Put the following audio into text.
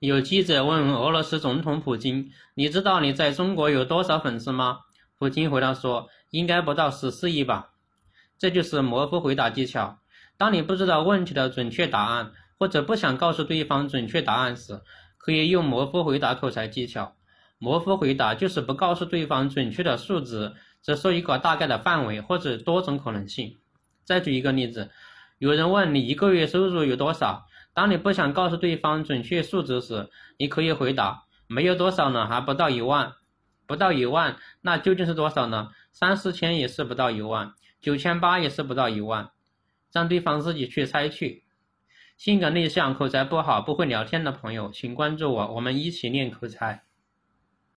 有记者问俄罗斯总统普京：“你知道你在中国有多少粉丝吗？”普京回答说：“应该不到十四亿吧。”这就是模糊回答技巧。当你不知道问题的准确答案，或者不想告诉对方准确答案时，可以用模糊回答口才技巧。模糊回答就是不告诉对方准确的数值，只说一个大概的范围或者多种可能性。再举一个例子，有人问你一个月收入有多少？当你不想告诉对方准确数值时，你可以回答：没有多少呢，还不到一万。不到一万，那究竟是多少呢？三四千也是不到一万，九千八也是不到一万。让对方自己去猜去。性格内向、口才不好、不会聊天的朋友，请关注我，我们一起练口才。